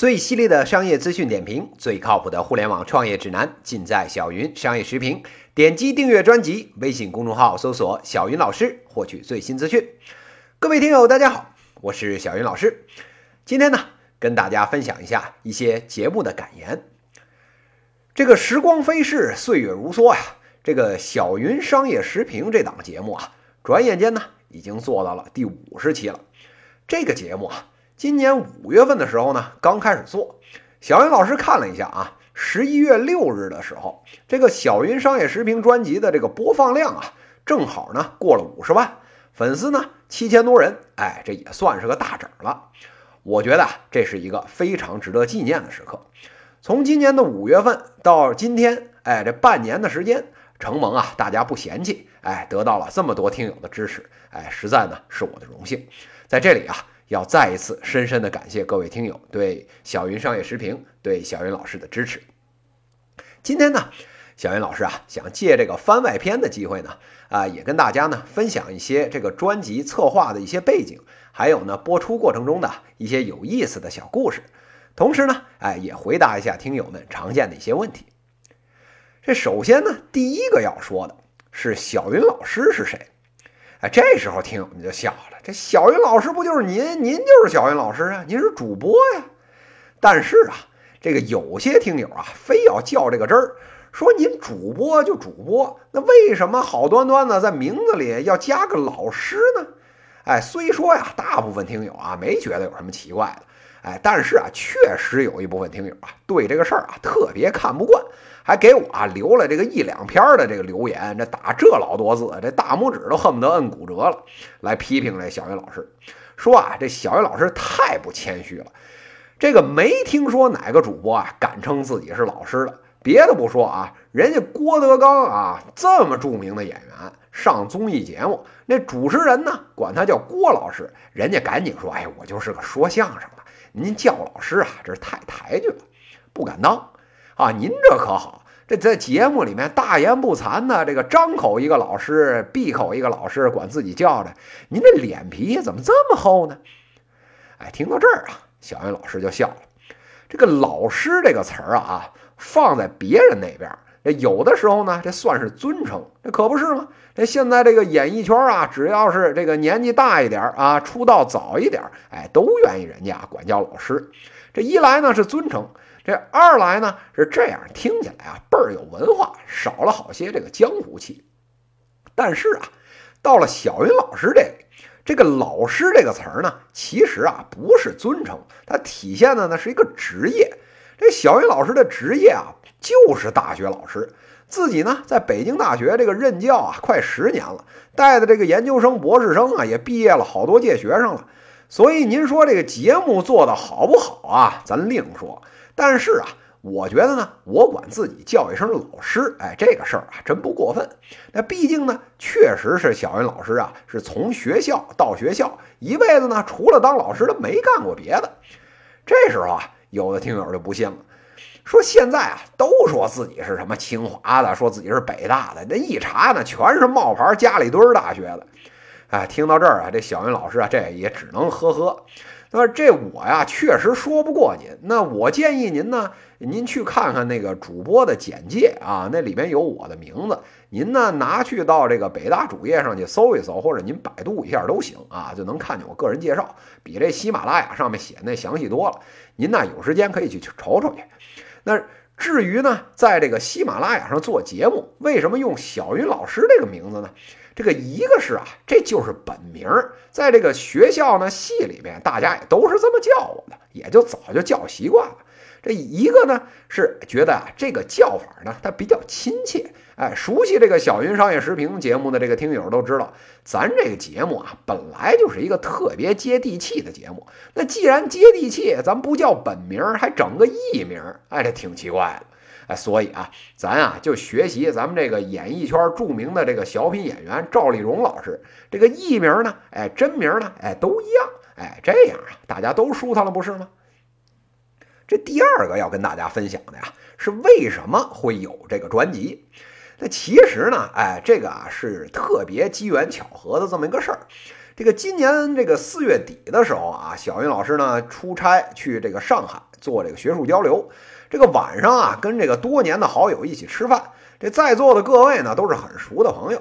最犀利的商业资讯点评，最靠谱的互联网创业指南，尽在小云商业时评。点击订阅专辑，微信公众号搜索“小云老师”，获取最新资讯。各位听友，大家好，我是小云老师。今天呢，跟大家分享一下一些节目的感言。这个时光飞逝，岁月如梭呀。这个小云商业时评这档节目啊，转眼间呢，已经做到了第五十期了。这个节目啊。今年五月份的时候呢，刚开始做。小云老师看了一下啊，十一月六日的时候，这个小云商业时评专辑的这个播放量啊，正好呢过了五十万，粉丝呢七千多人，哎，这也算是个大整了。我觉得这是一个非常值得纪念的时刻。从今年的五月份到今天，哎，这半年的时间，承蒙啊大家不嫌弃，哎，得到了这么多听友的支持，哎，实在呢是我的荣幸。在这里啊。要再一次深深的感谢各位听友对小云商业时评、对小云老师的支持。今天呢，小云老师啊，想借这个番外篇的机会呢，啊，也跟大家呢分享一些这个专辑策划的一些背景，还有呢播出过程中的一些有意思的小故事。同时呢，哎，也回答一下听友们常见的一些问题。这首先呢，第一个要说的是小云老师是谁？哎，这时候听友们就笑了。这小云老师不就是您？您就是小云老师啊，您是主播呀。但是啊，这个有些听友啊，非要较这个真儿，说您主播就主播，那为什么好端端的在名字里要加个老师呢？哎，虽说呀，大部分听友啊没觉得有什么奇怪的，哎，但是啊，确实有一部分听友啊对这个事儿啊特别看不惯。还给我留了这个一两篇的这个留言，这打这老多字，这大拇指都恨不得摁骨折了，来批评这小云老师，说啊这小云老师太不谦虚了，这个没听说哪个主播啊敢称自己是老师的。别的不说啊，人家郭德纲啊这么著名的演员上综艺节目，那主持人呢管他叫郭老师，人家赶紧说，哎，我就是个说相声的，您叫老师啊，这是太抬举了，不敢当。啊，您这可好，这在节目里面大言不惭的，这个张口一个老师，闭口一个老师，管自己叫着，您这脸皮怎么这么厚呢？哎，听到这儿啊，小云老师就笑了。这个“老师”这个词儿啊，放在别人那边，这有的时候呢，这算是尊称，这可不是吗？这现在这个演艺圈啊，只要是这个年纪大一点啊，出道早一点，哎，都愿意人家管叫老师。这一来呢是尊称。这二来呢是这样，听起来啊倍儿有文化，少了好些这个江湖气。但是啊，到了小云老师这里，这个“老师”这个词儿呢，其实啊不是尊称，它体现的呢是一个职业。这小云老师的职业啊就是大学老师，自己呢在北京大学这个任教啊快十年了，带的这个研究生、博士生啊也毕业了好多届学生了。所以您说这个节目做的好不好啊？咱另说。但是啊，我觉得呢，我管自己叫一声老师，哎，这个事儿啊，真不过分。那毕竟呢，确实是小云老师啊，是从学校到学校，一辈子呢，除了当老师的没干过别的。这时候啊，有的听友就不信了，说现在啊，都说自己是什么清华的，说自己是北大的，那一查呢，全是冒牌家里墩大学的。哎，听到这儿啊，这小云老师啊，这也只能呵呵。那这我呀，确实说不过您。那我建议您呢，您去看看那个主播的简介啊，那里面有我的名字。您呢，拿去到这个北大主页上去搜一搜，或者您百度一下都行啊，就能看见我个人介绍，比这喜马拉雅上面写那详细多了。您呢，有时间可以去瞅瞅去。那至于呢，在这个喜马拉雅上做节目，为什么用小云老师这个名字呢？这个一个是啊，这就是本名，在这个学校呢系里面，大家也都是这么叫我的，也就早就叫习惯了。这一个呢是觉得啊，这个叫法呢它比较亲切。哎，熟悉这个小云商业时评节目的这个听友都知道，咱这个节目啊本来就是一个特别接地气的节目。那既然接地气，咱不叫本名，还整个艺名，哎，这挺奇怪的。哎，所以啊，咱啊就学习咱们这个演艺圈著名的这个小品演员赵丽蓉老师，这个艺名呢，哎，真名呢，哎，都一样，哎，这样啊，大家都舒坦了，不是吗？这第二个要跟大家分享的呀，是为什么会有这个专辑？那其实呢，哎，这个啊是特别机缘巧合的这么一个事儿。这个今年这个四月底的时候啊，小云老师呢出差去这个上海做这个学术交流。这个晚上啊，跟这个多年的好友一起吃饭，这在座的各位呢都是很熟的朋友。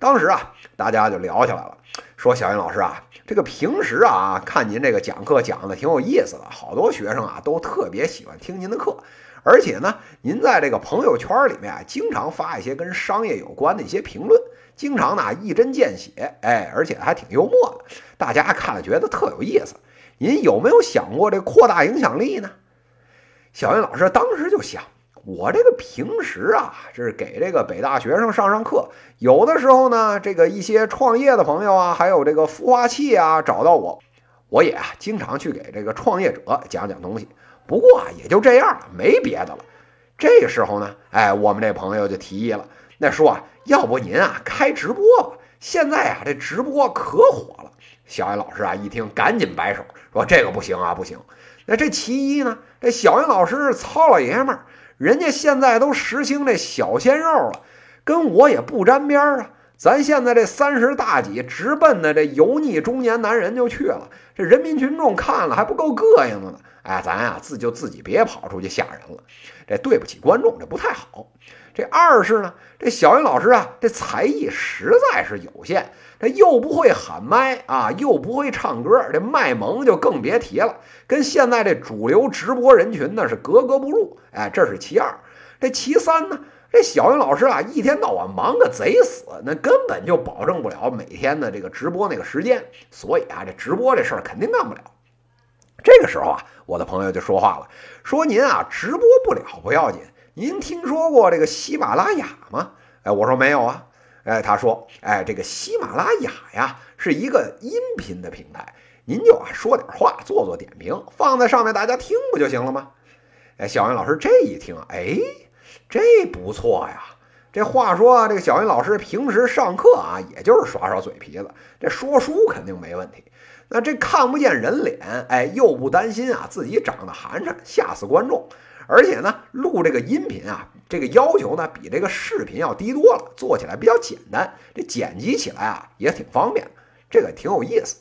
当时啊，大家就聊起来了，说小云老师啊，这个平时啊看您这个讲课讲的挺有意思的，好多学生啊都特别喜欢听您的课。而且呢，您在这个朋友圈里面啊，经常发一些跟商业有关的一些评论，经常呢一针见血，哎，而且还挺幽默的，大家看了觉得特有意思。您有没有想过这扩大影响力呢？小云老师当时就想，我这个平时啊，这是给这个北大学生上上课，有的时候呢，这个一些创业的朋友啊，还有这个孵化器啊，找到我，我也啊经常去给这个创业者讲讲东西。不过啊，也就这样了，没别的了。这时候呢，哎，我们这朋友就提议了，那说啊，要不您啊开直播吧？现在啊这直播可火了。小云老师啊一听，赶紧摆手说：“这个不行啊，不行。”那这其一呢？这小云老师是糙老爷们儿，人家现在都实行这小鲜肉了，跟我也不沾边儿啊。咱现在这三十大几，直奔的这油腻中年男人就去了，这人民群众看了还不够膈应的呢。哎，咱呀自就自己别跑出去吓人了，这对不起观众，这不太好。这二是呢，这小云老师啊，这才艺实在是有限，这又不会喊麦啊，又不会唱歌，这卖萌就更别提了，跟现在这主流直播人群呢是格格不入。哎，这是其二。这其三呢，这小云老师啊，一天到晚忙个贼死，那根本就保证不了每天的这个直播那个时间，所以啊，这直播这事儿肯定干不了。这个时候啊，我的朋友就说话了，说您啊，直播不了不要紧。您听说过这个喜马拉雅吗？哎，我说没有啊。哎，他说，哎，这个喜马拉雅呀，是一个音频的平台，您就啊说点话，做做点评，放在上面大家听不就行了吗？哎，小云老师这一听，哎，这不错呀。这话说啊，这个小云老师平时上课啊，也就是耍耍嘴皮子，这说书肯定没问题。那这看不见人脸，哎，又不担心啊自己长得寒碜，吓死观众。而且呢，录这个音频啊，这个要求呢比这个视频要低多了，做起来比较简单，这剪辑起来啊也挺方便，这个挺有意思。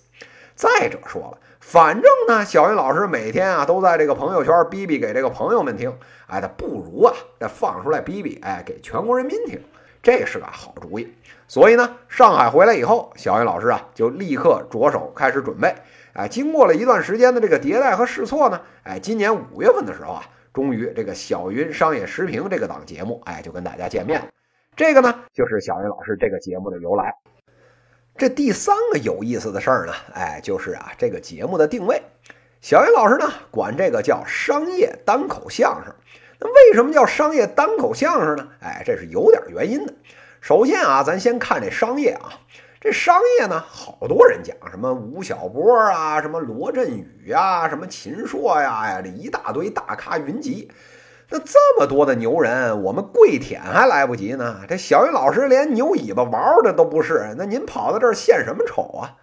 再者说了，反正呢，小云老师每天啊都在这个朋友圈逼逼给这个朋友们听，哎，他不如啊再放出来逼逼，哎，给全国人民听，这是个好主意。所以呢，上海回来以后，小云老师啊就立刻着手开始准备。哎，经过了一段时间的这个迭代和试错呢，哎，今年五月份的时候啊。终于，这个小云商业时评这个档节目，哎，就跟大家见面了。这个呢，就是小云老师这个节目的由来。这第三个有意思的事儿呢，哎，就是啊，这个节目的定位。小云老师呢，管这个叫商业单口相声。那为什么叫商业单口相声呢？哎，这是有点原因的。首先啊，咱先看这商业啊。这商业呢，好多人讲什么吴晓波啊，什么罗振宇啊，什么秦朔呀，呀，这一大堆大咖云集。那这么多的牛人，我们跪舔还来不及呢。这小云老师连牛尾巴玩的都不是，那您跑到这儿献什么丑啊？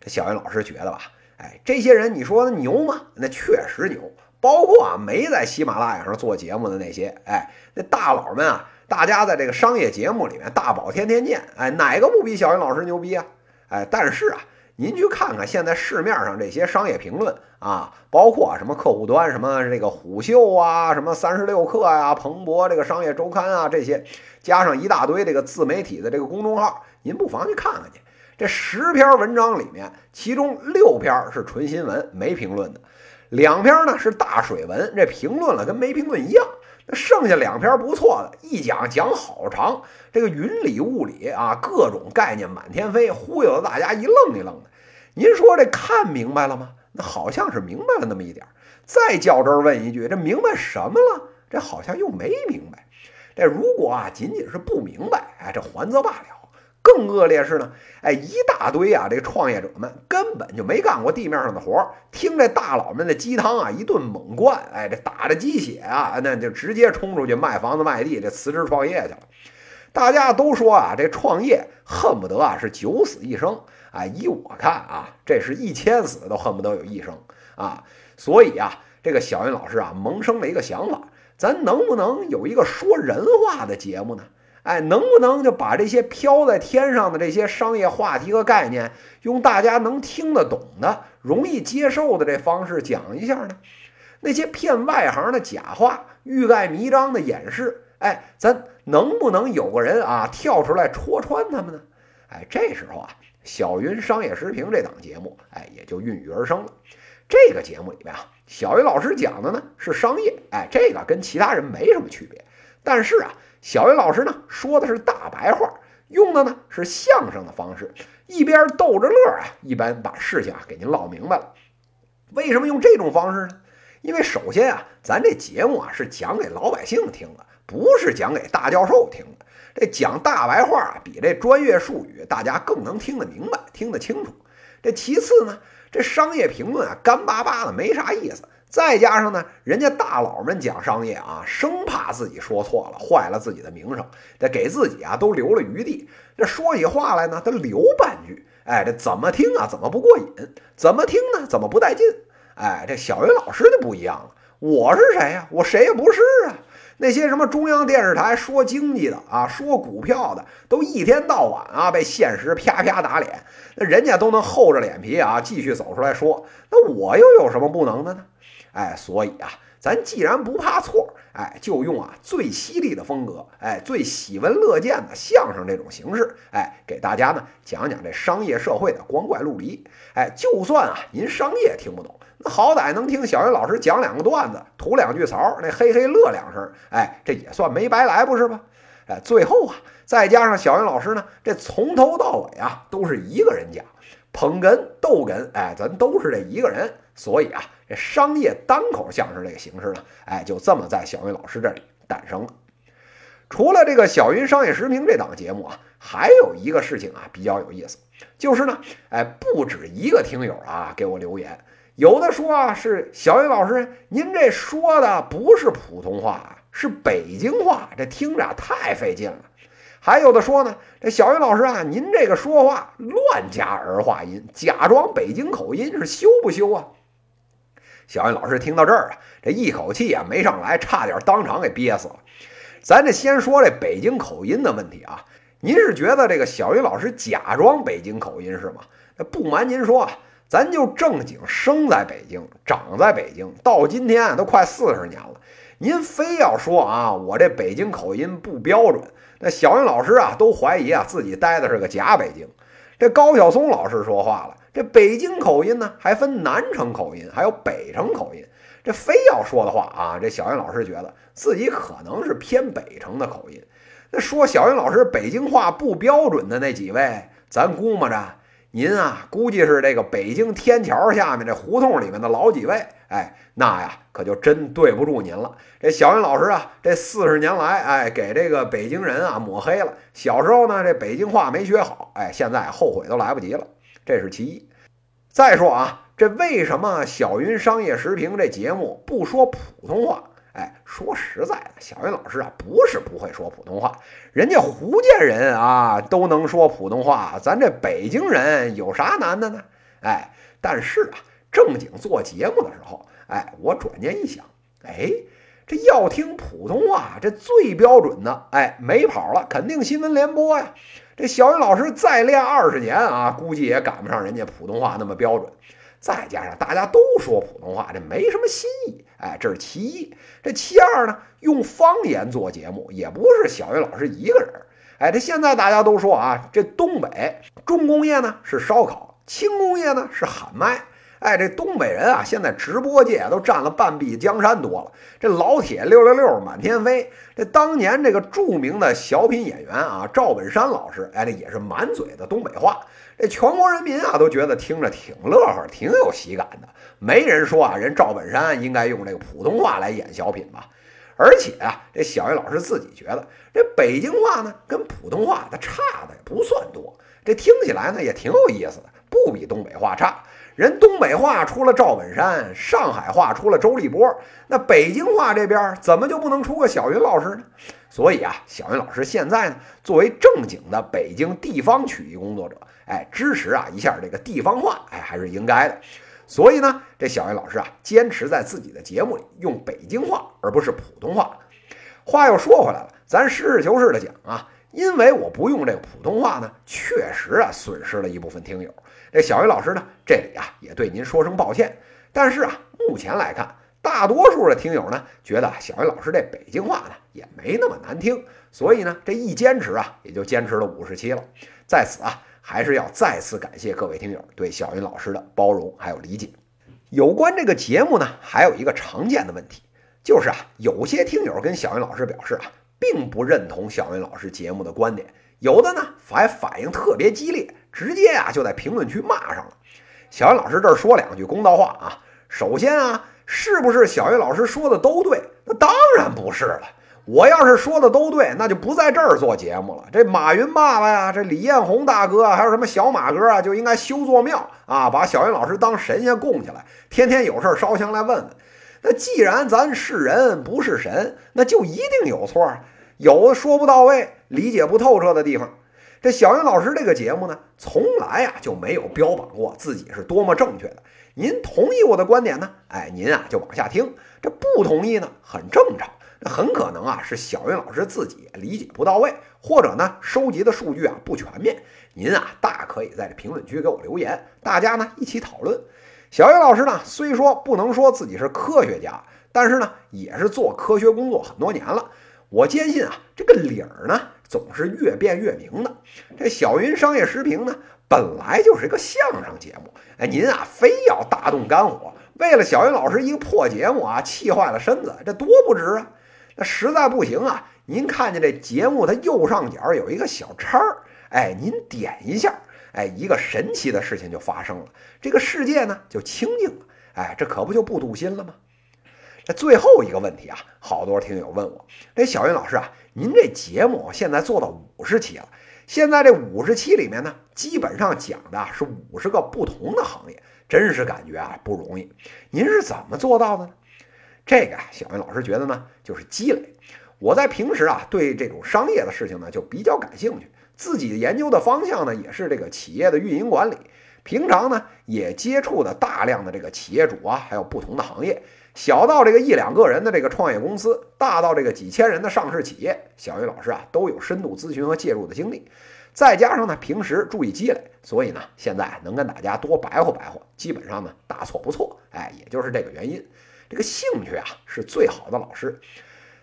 这小云老师觉得吧，哎，这些人你说牛吗？那确实牛，包括啊没在喜马拉雅上做节目的那些，哎，那大佬们啊。大家在这个商业节目里面大宝天天见，哎，哪个不比小云老师牛逼啊？哎，但是啊，您去看看现在市面上这些商业评论啊，包括什么客户端，什么这个虎嗅啊，什么三十六氪呀，彭博这个商业周刊啊，这些加上一大堆这个自媒体的这个公众号，您不妨去看看去。这十篇文章里面，其中六篇是纯新闻，没评论的；两篇呢是大水文，这评论了跟没评论一样。剩下两篇不错的，一讲讲好长，这个云里雾里啊，各种概念满天飞，忽悠的大家一愣一愣的。您说这看明白了吗？那好像是明白了那么一点再较真问一句，这明白什么了？这好像又没明白。这如果啊，仅仅是不明白，哎，这还则罢了。更恶劣是呢，哎，一大堆啊，这创业者们根本就没干过地面上的活儿，听这大佬们的鸡汤啊，一顿猛灌，哎，这打着鸡血啊，那就直接冲出去卖房子卖地，这辞职创业去了。大家都说啊，这创业恨不得啊是九死一生，啊，依我看啊，这是一千死都恨不得有一生啊。所以啊，这个小云老师啊，萌生了一个想法，咱能不能有一个说人话的节目呢？哎，能不能就把这些飘在天上的这些商业话题和概念，用大家能听得懂的、容易接受的这方式讲一下呢？那些骗外行的假话、欲盖弥彰的掩饰，哎，咱能不能有个人啊跳出来戳穿他们呢？哎，这时候啊，小云商业时评这档节目，哎，也就孕育而生了。这个节目里面啊，小云老师讲的呢是商业，哎，这个跟其他人没什么区别。但是啊，小云老师呢说的是大白话，用的呢是相声的方式，一边逗着乐啊，一边把事情啊给您唠明白了。为什么用这种方式呢？因为首先啊，咱这节目啊是讲给老百姓听的，不是讲给大教授听的。这讲大白话啊，比这专业术语大家更能听得明白、听得清楚。这其次呢，这商业评论啊干巴巴的没啥意思。再加上呢，人家大佬们讲商业啊，生怕自己说错了，坏了自己的名声，得给自己啊都留了余地。这说起话来呢，他留半句，哎，这怎么听啊？怎么不过瘾？怎么听呢？怎么不带劲？哎，这小云老师就不一样了。我是谁呀？我谁也不是啊。那些什么中央电视台说经济的啊，说股票的，都一天到晚啊被现实啪啪打脸。那人家都能厚着脸皮啊继续走出来说，那我又有什么不能的呢？哎，所以啊，咱既然不怕错，哎，就用啊最犀利的风格，哎，最喜闻乐见的相声这种形式，哎，给大家呢讲讲这商业社会的光怪陆离。哎，就算啊您商业听不懂。那好歹能听小云老师讲两个段子，吐两句槽，那嘿嘿乐两声，哎，这也算没白来，不是吧？哎，最后啊，再加上小云老师呢，这从头到尾啊都是一个人讲，捧哏逗哏，哎，咱都是这一个人，所以啊，这商业单口相声这个形式呢，哎，就这么在小云老师这里诞生了。除了这个小云商业时评这档节目啊，还有一个事情啊比较有意思，就是呢，哎，不止一个听友啊给我留言。有的说啊，是小云老师，您这说的不是普通话，是北京话，这听着太费劲了。还有的说呢，这小云老师啊，您这个说话乱加儿化音，假装北京口音，是羞不羞啊？小云老师听到这儿啊，这一口气啊没上来，差点当场给憋死了。咱这先说这北京口音的问题啊，您是觉得这个小云老师假装北京口音是吗？不瞒您说啊。咱就正经生在北京，长在北京，到今天都快四十年了。您非要说啊，我这北京口音不标准，那小云老师啊都怀疑啊自己待的是个假北京。这高晓松老师说话了，这北京口音呢还分南城口音，还有北城口音。这非要说的话啊，这小云老师觉得自己可能是偏北城的口音。那说小云老师北京话不标准的那几位，咱估摸着。您啊，估计是这个北京天桥下面这胡同里面的老几位，哎，那呀可就真对不住您了。这小云老师啊，这四十年来，哎，给这个北京人啊抹黑了。小时候呢，这北京话没学好，哎，现在后悔都来不及了。这是其一。再说啊，这为什么小云商业时评这节目不说普通话？哎，说实在的，小云老师啊，不是不会说普通话，人家福建人啊都能说普通话，咱这北京人有啥难的呢？哎，但是啊，正经做节目的时候，哎，我转念一想，哎，这要听普通话，这最标准的，哎，没跑了，肯定新闻联播呀。这小云老师再练二十年啊，估计也赶不上人家普通话那么标准。再加上大家都说普通话，这没什么新意，哎，这是其一。这其二呢，用方言做节目也不是小云老师一个人，哎，这现在大家都说啊，这东北重工业呢是烧烤，轻工业呢是喊麦。哎，这东北人啊，现在直播界都占了半壁江山多了。这老铁六六六满天飞。这当年这个著名的小品演员啊，赵本山老师，哎，这也是满嘴的东北话。这全国人民啊都觉得听着挺乐呵，挺有喜感的。没人说啊，人赵本山应该用这个普通话来演小品吧？而且啊，这小叶老师自己觉得，这北京话呢跟普通话它差的也不算多，这听起来呢也挺有意思的，不比东北话差。人东北话出了赵本山，上海话出了周立波，那北京话这边怎么就不能出个小云老师呢？所以啊，小云老师现在呢，作为正经的北京地方曲艺工作者。哎，支持啊一下这个地方话，哎，还是应该的。所以呢，这小云老师啊，坚持在自己的节目里用北京话，而不是普通话。话又说回来了，咱实事求是的讲啊，因为我不用这个普通话呢，确实啊损失了一部分听友。这小云老师呢，这里啊也对您说声抱歉。但是啊，目前来看，大多数的听友呢，觉得小云老师这北京话呢也没那么难听，所以呢，这一坚持啊，也就坚持了五十期了。在此啊，还是要再次感谢各位听友对小云老师的包容还有理解。有关这个节目呢，还有一个常见的问题，就是啊，有些听友跟小云老师表示啊。并不认同小云老师节目的观点，有的呢还反应特别激烈，直接啊就在评论区骂上了。小云老师这儿说两句公道话啊，首先啊，是不是小云老师说的都对？那当然不是了。我要是说的都对，那就不在这儿做节目了。这马云爸爸呀，这李彦宏大哥啊，还有什么小马哥啊，就应该修座庙啊，把小云老师当神仙供起来，天天有事烧香来问问。那既然咱是人不是神，那就一定有错，有说不到位、理解不透彻的地方。这小云老师这个节目呢，从来啊就没有标榜过自己是多么正确的。您同意我的观点呢？哎，您啊就往下听；这不同意呢，很正常。这很可能啊是小云老师自己理解不到位，或者呢收集的数据啊不全面。您啊大可以在这评论区给我留言，大家呢一起讨论。小云老师呢，虽说不能说自己是科学家，但是呢，也是做科学工作很多年了。我坚信啊，这个理儿呢，总是越辩越明的。这小云商业时评呢，本来就是一个相声节目，哎，您啊，非要大动肝火，为了小云老师一个破节目啊，气坏了身子，这多不值啊！那实在不行啊，您看见这节目它右上角有一个小叉儿，哎，您点一下。哎，一个神奇的事情就发生了，这个世界呢就清净了。哎，这可不就不堵心了吗？这最后一个问题啊，好多听友问我，这小云老师啊，您这节目现在做到五十期了，现在这五十期里面呢，基本上讲的是五十个不同的行业，真是感觉啊不容易。您是怎么做到的呢？这个啊，小云老师觉得呢，就是积累。我在平时啊，对这种商业的事情呢，就比较感兴趣。自己研究的方向呢，也是这个企业的运营管理。平常呢，也接触的大量的这个企业主啊，还有不同的行业，小到这个一两个人的这个创业公司，大到这个几千人的上市企业，小鱼老师啊都有深度咨询和介入的经历。再加上呢，平时注意积累，所以呢，现在能跟大家多白活白活，基本上呢大错不错。哎，也就是这个原因。这个兴趣啊，是最好的老师。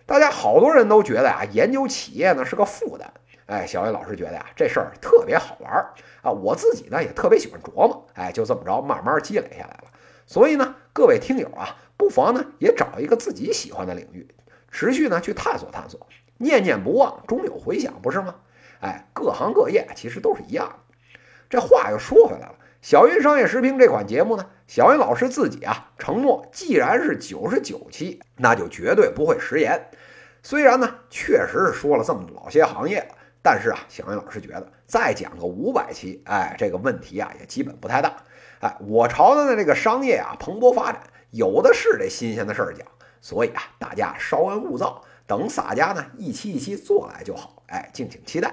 大家好多人都觉得啊，研究企业呢是个负担。哎，小雨老师觉得呀，这事儿特别好玩儿啊！我自己呢也特别喜欢琢磨，哎，就这么着慢慢积累下来了。所以呢，各位听友啊，不妨呢也找一个自己喜欢的领域，持续呢去探索探索，念念不忘，终有回响，不是吗？哎，各行各业其实都是一样的。这话又说回来了，小云商业时评这款节目呢，小云老师自己啊承诺，既然是九十九期，那就绝对不会食言。虽然呢，确实是说了这么老些行业了。但是啊，小云老师觉得再讲个五百期，哎，这个问题啊也基本不太大。哎，我朝的这个商业啊蓬勃发展，有的是这新鲜的事儿讲，所以啊大家稍安勿躁，等洒家呢一期一期做来就好。哎，敬请期待。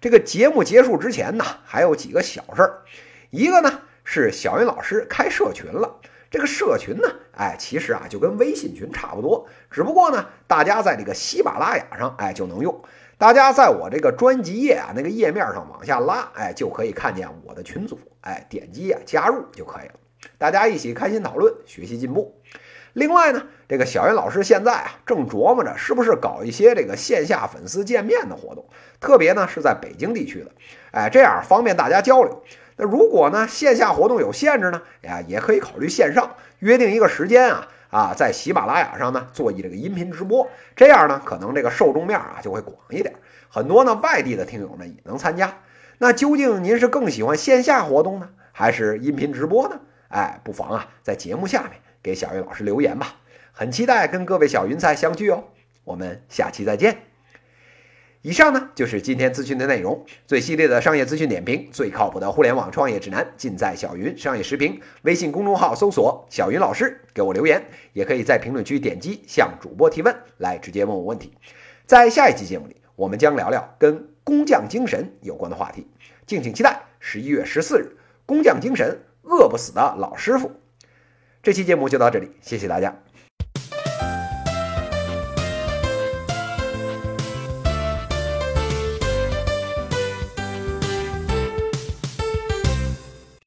这个节目结束之前呢，还有几个小事儿。一个呢是小云老师开社群了。这个社群呢，哎，其实啊就跟微信群差不多，只不过呢大家在这个喜马拉雅上，哎就能用。大家在我这个专辑页啊那个页面上往下拉，哎，就可以看见我的群组，哎，点击啊加入就可以了。大家一起开心讨论，学习进步。另外呢，这个小云老师现在啊正琢磨着是不是搞一些这个线下粉丝见面的活动，特别呢是在北京地区的，哎，这样方便大家交流。那如果呢线下活动有限制呢，呀，也可以考虑线上约定一个时间啊。啊，在喜马拉雅上呢做一这个音频直播，这样呢可能这个受众面啊就会广一点，很多呢外地的听友们也能参加。那究竟您是更喜欢线下活动呢，还是音频直播呢？哎，不妨啊在节目下面给小云老师留言吧，很期待跟各位小云彩相聚哦。我们下期再见。以上呢就是今天资讯的内容，最系列的商业资讯点评，最靠谱的互联网创业指南，尽在小云商业时评。微信公众号搜索“小云老师”，给我留言，也可以在评论区点击向主播提问，来直接问我问题。在下一期节目里，我们将聊聊跟工匠精神有关的话题，敬请期待。十一月十四日，工匠精神，饿不死的老师傅。这期节目就到这里，谢谢大家。